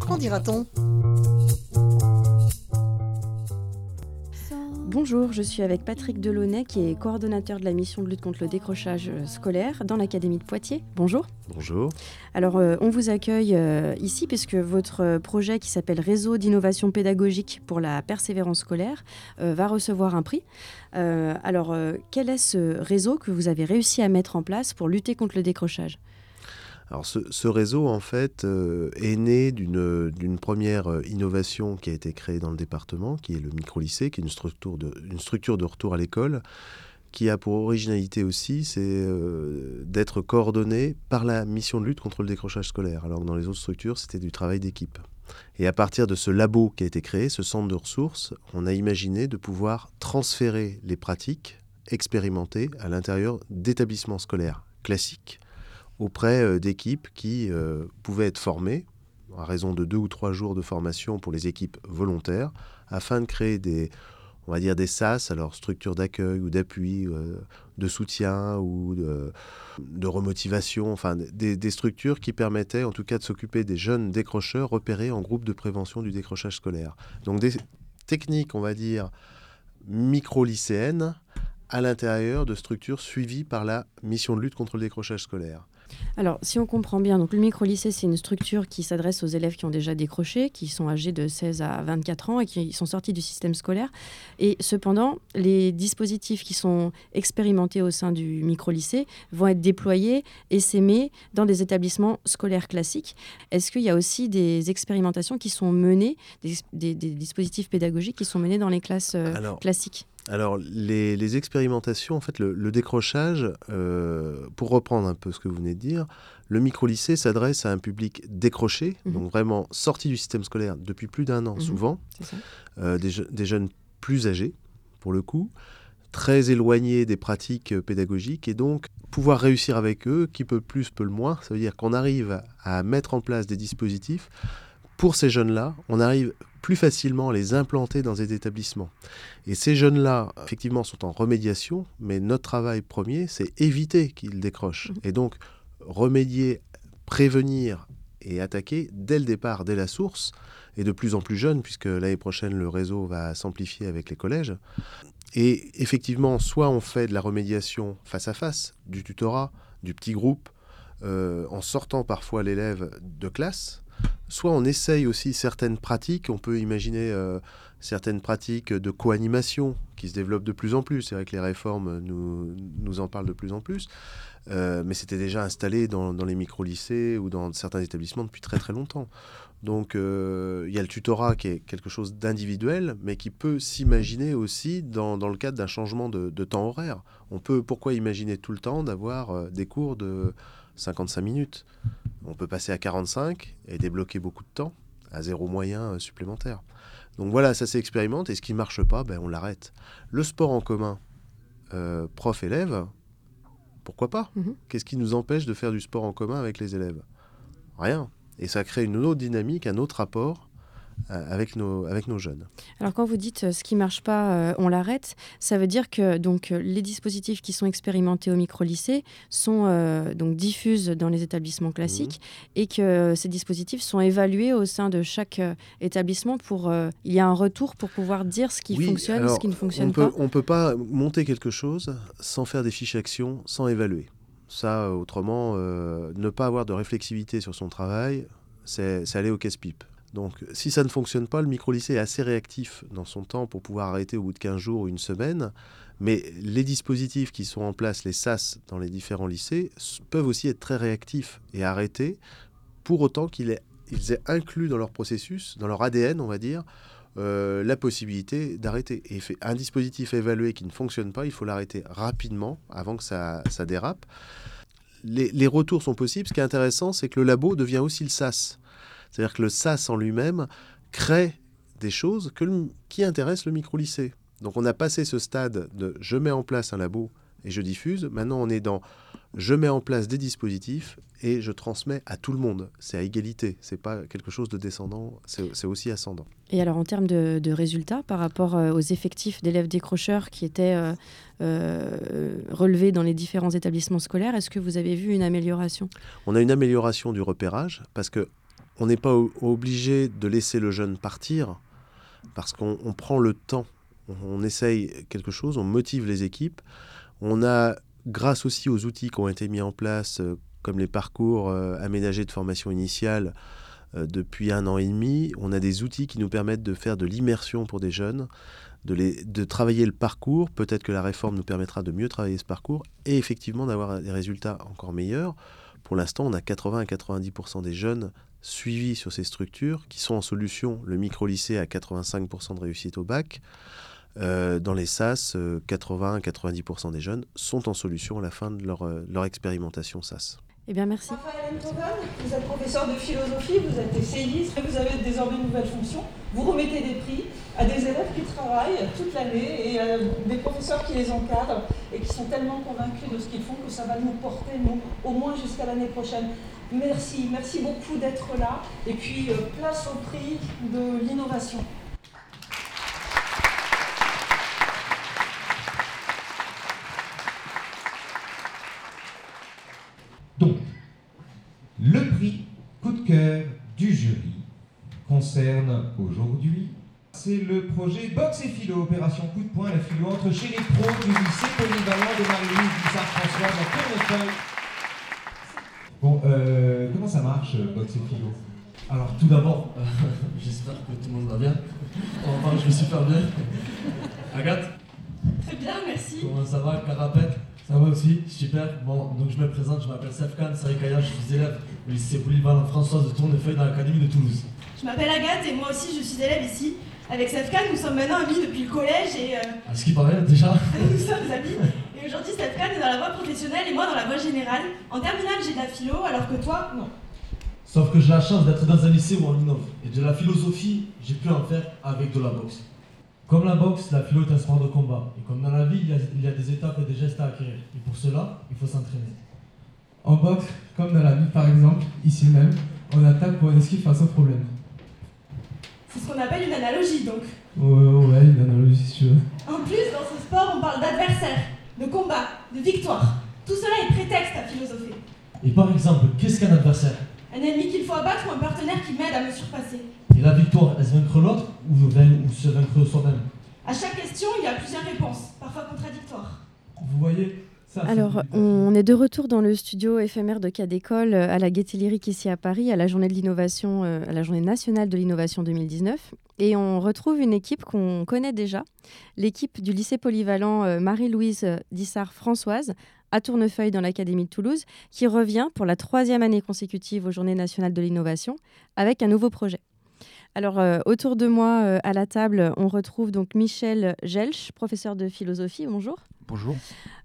Qu'en dira-t-on? Bonjour, je suis avec Patrick Delaunay qui est coordonnateur de la mission de lutte contre le décrochage euh, scolaire dans l'Académie de Poitiers. Bonjour. Bonjour. Alors, euh, on vous accueille euh, ici puisque votre projet qui s'appelle Réseau d'innovation pédagogique pour la persévérance scolaire va recevoir un prix. alors, quel est ce réseau que vous avez réussi à mettre en place pour lutter contre le décrochage? Ce, réseau, en fait, euh, est né d'une première euh, innovation qui a été créée dans le département, qui est le micro-lycée, qui est une structure de, une structure de retour à l'école, qui a pour originalité aussi, c'est euh, d'être coordonné par la mission de lutte contre le décrochage scolaire, alors que dans les autres structures, c'était du travail d'équipe. Et à partir de ce labo qui a été créé, ce centre de ressources, on a imaginé de pouvoir transférer les pratiques expérimentées à l'intérieur d'établissements scolaires classiques auprès euh, d'équipes qui euh, pouvaient être formées à raison de deux ou trois jours de formation pour les équipes volontaires, afin de créer des, on va dire des SAS, alors structures d'accueil ou d'appui, euh, de soutien ou de, remotivation, enfin des, structures qui permettaient en tout cas de s'occuper des jeunes décrocheurs repérés en groupe de prévention du décrochage scolaire. Donc des techniques, on va dire, micro-lycéennes à l'intérieur de structures suivies par la mission de lutte contre le décrochage scolaire. Alors, si on comprend bien, donc le micro-lycée, c'est une structure qui s'adresse aux élèves qui ont déjà décroché, qui sont âgés de 16 à 24 ans et qui sont sortis du système scolaire. Et cependant, les dispositifs qui sont expérimentés au sein du micro-lycée vont être déployés et s'aimer dans des établissements scolaires classiques. Est-ce qu'il y a aussi des expérimentations qui sont menées, des, dispositifs pédagogiques qui sont menés dans les classes euh, classiques? Alors, les, expérimentations, en fait, le, décrochage, euh, pour reprendre un peu ce que vous venez de dire, le micro-lycée s'adresse à un public décroché, mhm. donc vraiment sorti du système scolaire depuis plus d'un an, mhm. souvent, euh, des, jeunes plus âgés, pour le coup, très éloignés des pratiques pédagogiques, et donc pouvoir réussir avec eux, qui peut plus, peut le moins, ça veut dire qu'on arrive à mettre en place des dispositifs pour ces jeunes-là, on arrive plus facilement à les implanter dans des établissements. Et ces jeunes-là, effectivement, sont en remédiation, mais notre travail premier, c'est éviter qu'ils décrochent. Mmh. Et donc, remédier, prévenir et attaquer dès le départ, dès la source, et de plus en plus jeunes, puisque l'année prochaine, le réseau va s'amplifier avec les collèges. Et effectivement, soit on fait de la remédiation face à face, du tutorat, du petit groupe, euh, en sortant parfois l'élève de classe, soit on essaye aussi certaines pratiques, on peut imaginer euh, certaines pratiques de co-animation qui se développent de plus en plus. C'est vrai que les réformes nous, nous en parlent de plus en plus, euh, mais c'était déjà installé dans, les micro-lycées ou dans certains établissements depuis très très longtemps. Donc euh, il y a le tutorat qui est quelque chose d'individuel, mais qui peut s'imaginer aussi dans, le cadre d'un changement de, de, temps horaire. On peut, pourquoi imaginer tout le temps d'avoir des cours de 55 minutes on peut passer à 45 et débloquer beaucoup de temps à zéro moyen euh, supplémentaire. Donc voilà, ça s'expérimente et ce qui ne marche pas, ben, on l'arrête. Le sport en commun, euh, prof-élève, pourquoi pas? Mhm. Qu'est-ce qui nous empêche de faire du sport en commun avec les élèves? Rien. Et ça crée une autre dynamique, un autre rapport avec nos, avec nos jeunes. Alors quand vous dites euh, ce qui ne marche pas, euh, on l'arrête, ça veut dire que donc, les dispositifs qui sont expérimentés au micro-lycée sont donc diffusés dans les établissements classiques mmh. et que ces dispositifs sont évalués au sein de chaque établissement pour... il y a un retour pour pouvoir dire ce qui fonctionne, ce qui ne fonctionne pas. on ne peut pas monter quelque chose sans faire des fiches actions, sans évaluer. Ça, autrement, ne pas avoir de réflexivité sur son travail, c'est aller au casse-pipe. Donc si ça ne fonctionne pas, le micro-lycée est assez réactif dans son temps pour pouvoir arrêter au bout de 15 jours ou une semaine. Mais les dispositifs qui sont en place, les SAS dans les différents lycées, peuvent aussi être très réactifs et arrêter pour autant qu'ils aient, inclus dans leur processus, dans leur ADN, on va dire, euh, la possibilité d'arrêter. Et un dispositif évalué qui ne fonctionne pas, il faut l'arrêter rapidement avant que ça, dérape. Les, les, retours sont possibles. Ce qui est intéressant, c'est que le labo devient aussi le SAS. C'est-à-dire que le SAS en lui-même crée des choses qui intéressent le micro-lycée. Donc on a passé ce stade de je mets en place un labo et je diffuse. Maintenant on est dans je mets en place des dispositifs et je transmets à tout le monde. C'est à égalité, c'est pas quelque chose de descendant, c'est aussi ascendant. Et alors en termes de, résultats par rapport euh, aux effectifs d'élèves décrocheurs qui étaient euh, euh, relevés dans les différents établissements scolaires, est-ce que vous avez vu une amélioration? On a une amélioration du repérage parce que on n'est pas obligé de laisser le jeune partir parce qu'on prend le temps, on essaye quelque chose, on motive les équipes. On a grâce aussi aux outils qui ont été mis en place, euh, comme les parcours euh, aménagés de formation initiale euh, depuis un an et demi, on a des outils qui nous permettent de faire de l'immersion pour des jeunes, de, de travailler le parcours. Peut-être que la réforme nous permettra de mieux travailler ce parcours et effectivement d'avoir des résultats encore meilleurs. Pour l'instant, on a 80 à 90% des jeunes suivis sur ces structures qui sont en solution. Le micro-lycée à 85% de réussite au bac. Euh, dans les SAS, 80-90% euh, des jeunes sont en solution à la fin de leur, euh, expérimentation SAS. Eh bien, merci. Raphaël vous êtes professeur de philosophie, vous êtes essayiste, vous avez désormais une nouvelle fonction. Vous remettez des prix à des élèves qui travaillent toute l'année et à des professeurs qui les encadrent et qui sont tellement convaincus de ce qu'ils font que ça va nous porter, nous, au moins jusqu'à l'année prochaine. Merci, merci beaucoup d'être là. Et puis, place au prix de l'innovation. Donc, le prix coup de cœur du jury concerne aujourd'hui, c'est le projet Box et Philo, opération coup de poing, la philo entre chez les pros du lycée polyvalent de Marie-Louise Dussard-François dans Tournefeuille. Bon, euh, comment ça marche, Box et Philo? Alors, tout d'abord, euh, j'espère que tout le monde va bien. Enfin, je vais super bien. Agathe? Très bien, merci. Comment ça va, Carapette ça va aussi, super. Bon, donc je me présente, je m'appelle Sefkan Sarikaya, je suis élève au lycée polyvalent Françoise de Tournefeuille dans l'académie de Toulouse. Je m'appelle Agathe et moi aussi je suis élève ici. Avec Sefkan, nous sommes maintenant amis depuis le collège et. Euh... À ce qui paraît, déjà Nous sommes amis. Et aujourd'hui, Sefkan est dans la voie professionnelle et moi dans la voie générale. En terminale, j'ai de la philo, alors que toi, non. Sauf que j'ai la chance d'être dans un lycée où on innove. Et de la philosophie, j'ai pu en faire avec de la boxe. Comme la boxe, la philo est un sport de combat. Et comme dans la vie, il y, a, des étapes et des gestes à acquérir. Et pour cela, il faut s'entraîner. En boxe, comme dans la vie par exemple, ici même, on attaque pour esquiver face au problème. C'est ce qu'on appelle une analogie donc. Ouais, ouais, une analogie si tu veux. En plus, dans ce sport, on parle d'adversaire, de combat, de victoire. Tout cela est prétexte à philosopher. Et par exemple, qu'est-ce qu'un adversaire? Un ennemi qu'il faut abattre ou un partenaire qui m'aide à me surpasser. Et la victoire, est-ce vaincre l'autre ou, ou se vaincre soi-même? À chaque question, il y a plusieurs réponses, parfois contradictoires. Vous voyez Alors, on est de retour dans le studio éphémère de cas d'école euh, à la Gaîté Lyrique ici à Paris, à la journée de l'innovation, euh, à la journée nationale de l'innovation 2019. Et on retrouve une équipe qu'on connaît déjà, l'équipe du lycée polyvalent euh, Marie-Louise Dissart-Françoise, à Tournefeuille dans l'Académie de Toulouse, qui revient pour la troisième année consécutive aux Journées nationales de l'innovation avec un nouveau projet. Alors, euh, autour de moi, euh, à la table, on retrouve donc Michel Gelsch, professeur de philosophie. Bonjour. Bonjour.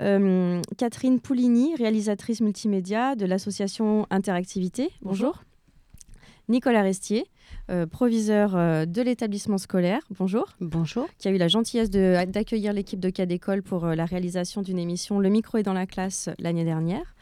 Euh, Catherine Poulini, réalisatrice multimédia de l'association Interactivité. Bonjour. Nicolas Restier, proviseur de l'établissement scolaire. Bonjour. Bonjour. Qui a eu la gentillesse d'accueillir l'équipe de cas d'école pour la réalisation d'une émission Le micro est dans la classe l'année dernière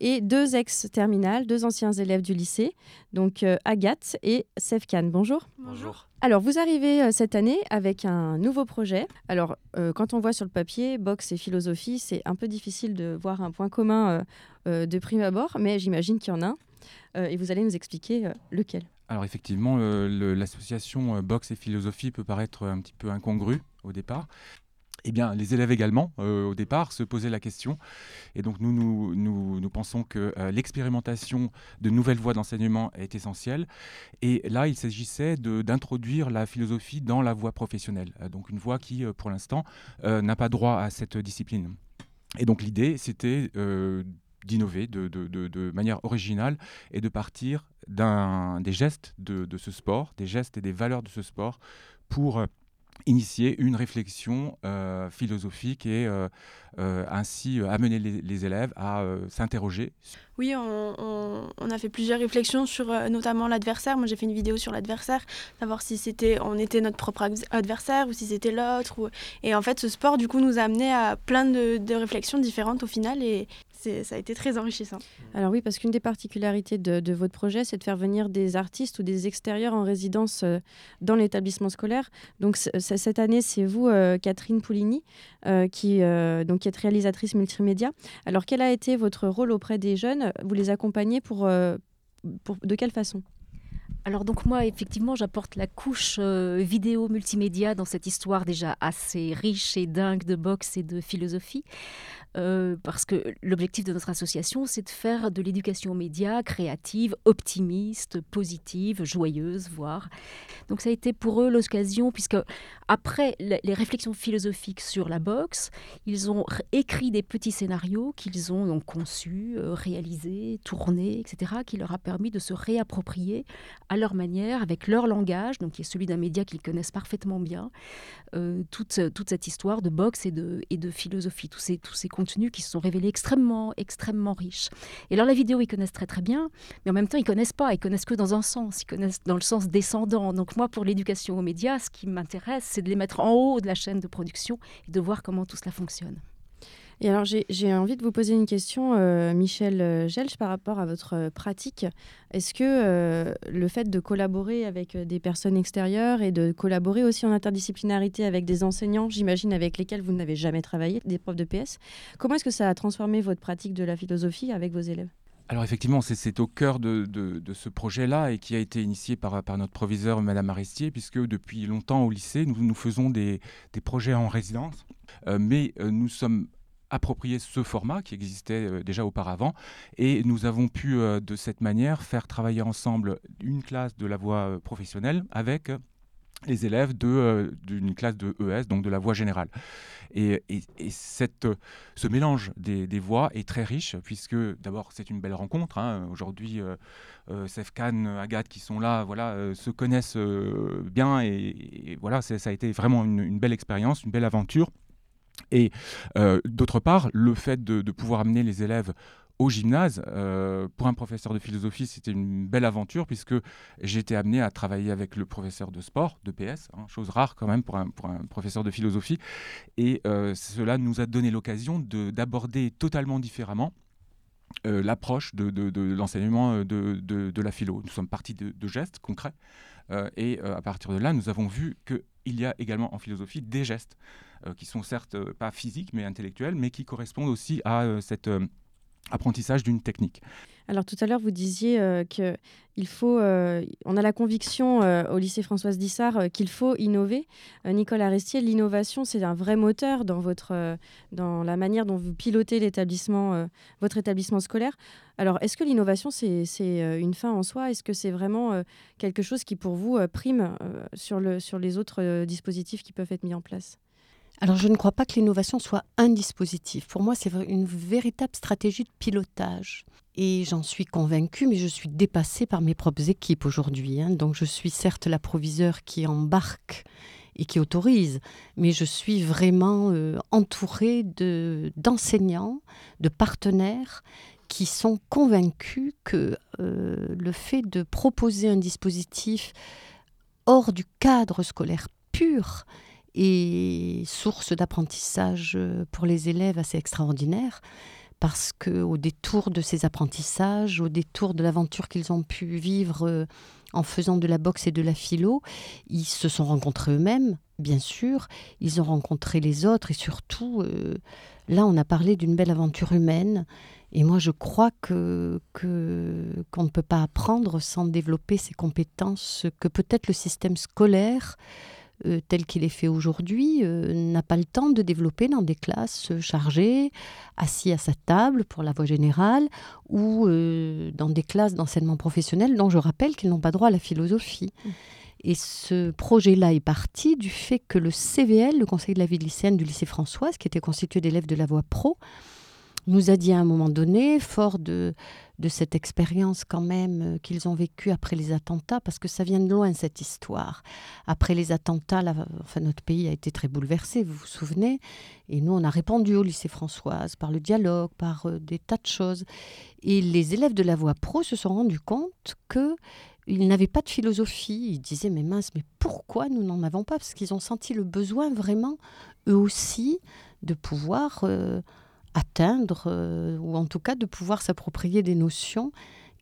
et deux ex-terminales, deux anciens élèves du lycée, donc euh, Agathe et Sefkan. Bonjour. Bonjour. Alors, vous arrivez euh, cette année avec un nouveau projet. Alors, euh, quand on voit sur le papier boxe et philosophie, c'est un peu difficile de voir un point commun de prime abord, mais j'imagine qu'il y en a un. Et vous allez nous expliquer lequel. Alors, effectivement, l'association boxe et philosophie peut paraître un petit peu incongrue au départ eh bien, les élèves également, euh, au départ, se posaient la question. Et donc, nous, nous, nous, pensons que euh, l'expérimentation de nouvelles voies d'enseignement est essentielle. Et là, il s'agissait d'introduire la philosophie dans la voie professionnelle. Euh, donc, une voie qui, pour l'instant, n'a pas droit à cette discipline. Et donc, l'idée, c'était d'innover de, manière originale et de partir des gestes de, ce sport, des gestes et des valeurs de ce sport pour initier une réflexion euh, philosophique et euh, euh, ainsi amener les, élèves à s'interroger. Oui, on, a fait plusieurs réflexions sur notamment l'adversaire. Moi, j'ai fait une vidéo sur l'adversaire, savoir si c'était on était notre propre adversaire ou si c'était l'autre. Et en fait, ce sport, du coup, nous a amené à plein de, de réflexions différentes au final. Et ça a été très enrichissant. Alors oui, parce qu'une des particularités de, votre projet, c'est de faire venir des artistes ou des extérieurs en résidence euh, dans l'établissement scolaire. Donc cette année, c'est vous, euh, Catherine Poulini, euh, qui, donc, qui êtes réalisatrice multimédia. Alors quel a été votre rôle auprès des jeunes? Vous les accompagnez pour, pour de quelle façon? Alors donc moi, effectivement, j'apporte la couche vidéo multimédia dans cette histoire déjà assez riche et dingue de boxe et de philosophie. Euh, parce que l'objectif de notre association, c'est de faire de l'éducation aux médias créative, optimiste, positive, joyeuse, voire. Donc ça a été pour eux l'occasion, puisque après les réflexions philosophiques sur la boxe, ils ont écrit des petits scénarios qu'ils ont conçus, euh, réalisés, tournés, etc., qui leur a permis de se réapproprier à leur manière, avec leur langage, donc qui est celui d'un média qu'ils connaissent parfaitement bien, euh, toute, toute cette histoire de boxe et de, et de philosophie, tous ces, tous ces qui se sont révélés extrêmement, extrêmement riches. Et alors la vidéo, ils connaissent très très bien, mais en même temps, ils connaissent pas, ils connaissent que dans un sens, ils connaissent dans le sens descendant. Donc moi, pour l'éducation aux médias, ce qui m'intéresse, c'est de les mettre en haut de la chaîne de production et de voir comment tout cela fonctionne. Et alors, j'ai envie de vous poser une question, euh, Michel euh, Gelch, par rapport à votre euh, pratique. Est-ce que le fait de collaborer avec des personnes extérieures et de collaborer aussi en interdisciplinarité avec des enseignants, j'imagine, avec lesquels vous n'avez jamais travaillé, des profs de PS, comment est-ce que ça a transformé votre pratique de la philosophie avec vos élèves? Alors effectivement, c'est au cœur de, ce projet-là et qui a été initié par, par notre proviseur, Madame Aristier, puisque depuis longtemps au lycée, nous, nous faisons des, projets en résidence, mais nous sommes approprier ce format qui existait euh, déjà auparavant et nous avons pu euh, de cette manière faire travailler ensemble une classe de la voie euh, professionnelle avec les élèves d'une classe de ES, donc de la voie générale. Et, cette, ce mélange des, voies est très riche, puisque d'abord c'est une belle rencontre. Hein. Aujourd'hui, euh, Sefkan, Agathe qui sont là, voilà, se connaissent bien, et, voilà, ça a été vraiment une belle expérience, une belle aventure. Et euh, d'autre part, le fait de, pouvoir amener les élèves au gymnase, euh, pour un professeur de philosophie, c'était une belle aventure puisque été amené à travailler avec le professeur de sport, de PS, hein, chose rare quand même pour un, professeur de philosophie. Et euh, cela nous a donné l'occasion d'aborder totalement différemment l'approche de, l'enseignement de, de, la philo. Nous sommes partis de, gestes concrets et à partir de là, nous avons vu qu'il y a également en philosophie des gestes. Euh, qui sont certes euh, pas physiques mais intellectuels, mais qui correspondent aussi à euh, cet apprentissage d'une technique. Alors tout à l'heure, vous disiez qu'il faut, on a la conviction au lycée Françoise Dissart qu'il faut innover. Nicole Arestier, l'innovation, c'est un vrai moteur dans, votre, dans la manière dont vous pilotez l'établissement, votre établissement scolaire. Alors est-ce que l'innovation, c'est une fin en soi? Est-ce que c'est vraiment quelque chose qui, pour vous, prime sur les autres dispositifs qui peuvent être mis en place? Alors je ne crois pas que l'innovation soit un dispositif. Pour moi, c'est une véritable stratégie de pilotage. Et j'en suis convaincue, mais je suis dépassée par mes propres équipes aujourd'hui. Hein. Donc je suis certes la qui embarque et qui autorise, mais je suis vraiment euh, entourée de, d'enseignants, de partenaires qui sont convaincus que euh, le fait de proposer un dispositif hors du cadre scolaire pur et source d'apprentissage euh, pour les élèves assez extraordinaire parce que au détour de ces apprentissages, au détour de l'aventure qu'ils ont pu vivre euh, en faisant de la boxe et de la philo, ils se sont rencontrés eux-mêmes, bien sûr, ils ont rencontré les autres et surtout, euh, là, on a parlé d'une belle aventure humaine. Et moi, je crois que qu'on ne peut pas apprendre sans développer ces compétences que peut-être le système scolaire euh, tel qu'il est fait aujourd'hui, euh, n'a pas le temps de développer dans des classes chargées, assis à sa table pour la voie générale, ou euh, dans des classes d'enseignement professionnel dont je rappelle qu'ils n'ont pas droit à la philosophie. Mmh. Et ce projet-là est parti du fait que le CVL, le Conseil de la vie lycéenne du lycée Françoise, qui était constitué d'élèves de la voie pro, nous a dit à un moment donné, fort de, de cette expérience quand même euh, qu'ils ont vécue après les attentats, parce que ça vient de loin cette histoire. Après les attentats, enfin, notre pays a été très bouleversé, vous vous souvenez, et nous on a répondu au lycée Françoise par le dialogue, par euh, des tas de choses. Et les élèves de la voie pro se sont rendus compte que ils n'avaient pas de philosophie. Ils disaient mais mince, mais pourquoi nous n'en avons pas? Parce qu'ils ont senti le besoin vraiment, eux aussi, de pouvoir euh, atteindre, ou en tout cas de pouvoir s'approprier des notions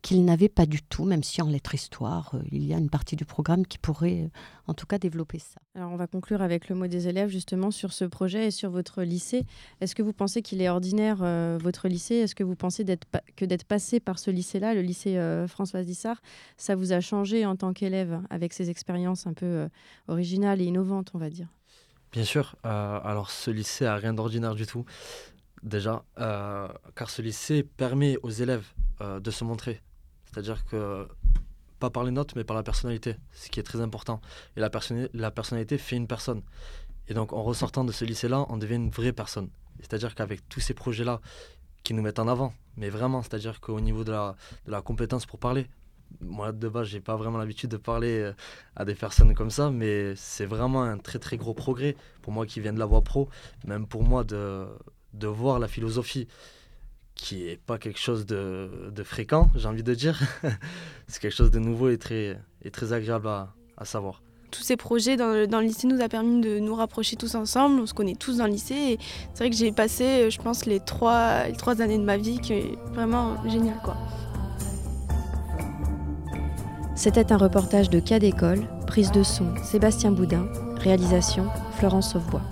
qu'il n'avait pas du tout, même si en lettres histoire, euh, il y a une partie du programme qui pourrait euh, en tout cas développer ça. Alors on va conclure avec le mot des élèves justement sur ce projet et sur votre lycée. Est-ce que vous pensez qu'il est ordinaire, euh, votre lycée? Est-ce que vous pensez que d'être passé par ce lycée-là, le lycée Françoise Dissart, ça vous a changé en tant qu'élève avec ces expériences un peu originales et innovantes, on va dire? Bien sûr. alors ce lycée a rien d'ordinaire du tout déjà, car ce lycée permet aux élèves de se montrer, c'est-à-dire que pas par les notes, mais par la personnalité, ce qui est très important. Et la, personnalité fait une personne. Et donc, en ressortant de ce lycée-là, on devient une vraie personne. C'est-à-dire qu'avec tous ces projets-là qui nous mettent en avant, mais vraiment, c'est-à-dire qu'au niveau de la, de la compétence pour parler, moi de base, j'ai pas vraiment l'habitude de parler euh, à des personnes comme ça, mais c'est vraiment un très très gros progrès pour moi qui viens de la voie pro, même pour moi de, de voir la philosophie qui est pas quelque chose de, fréquent, j'ai envie de dire. c'est quelque chose de nouveau et très, et très agréable à, savoir. Tous ces projets dans le, lycée nous a permis de nous rapprocher tous ensemble. On se connaît tous dans le lycée. Et c'est vrai que j'ai passé, je pense, les trois, les trois années de ma vie qui est vraiment génial. Quoi. C'était un reportage de cas d'école, prise de son Sébastien Boudin, réalisation Florence Sauvebois.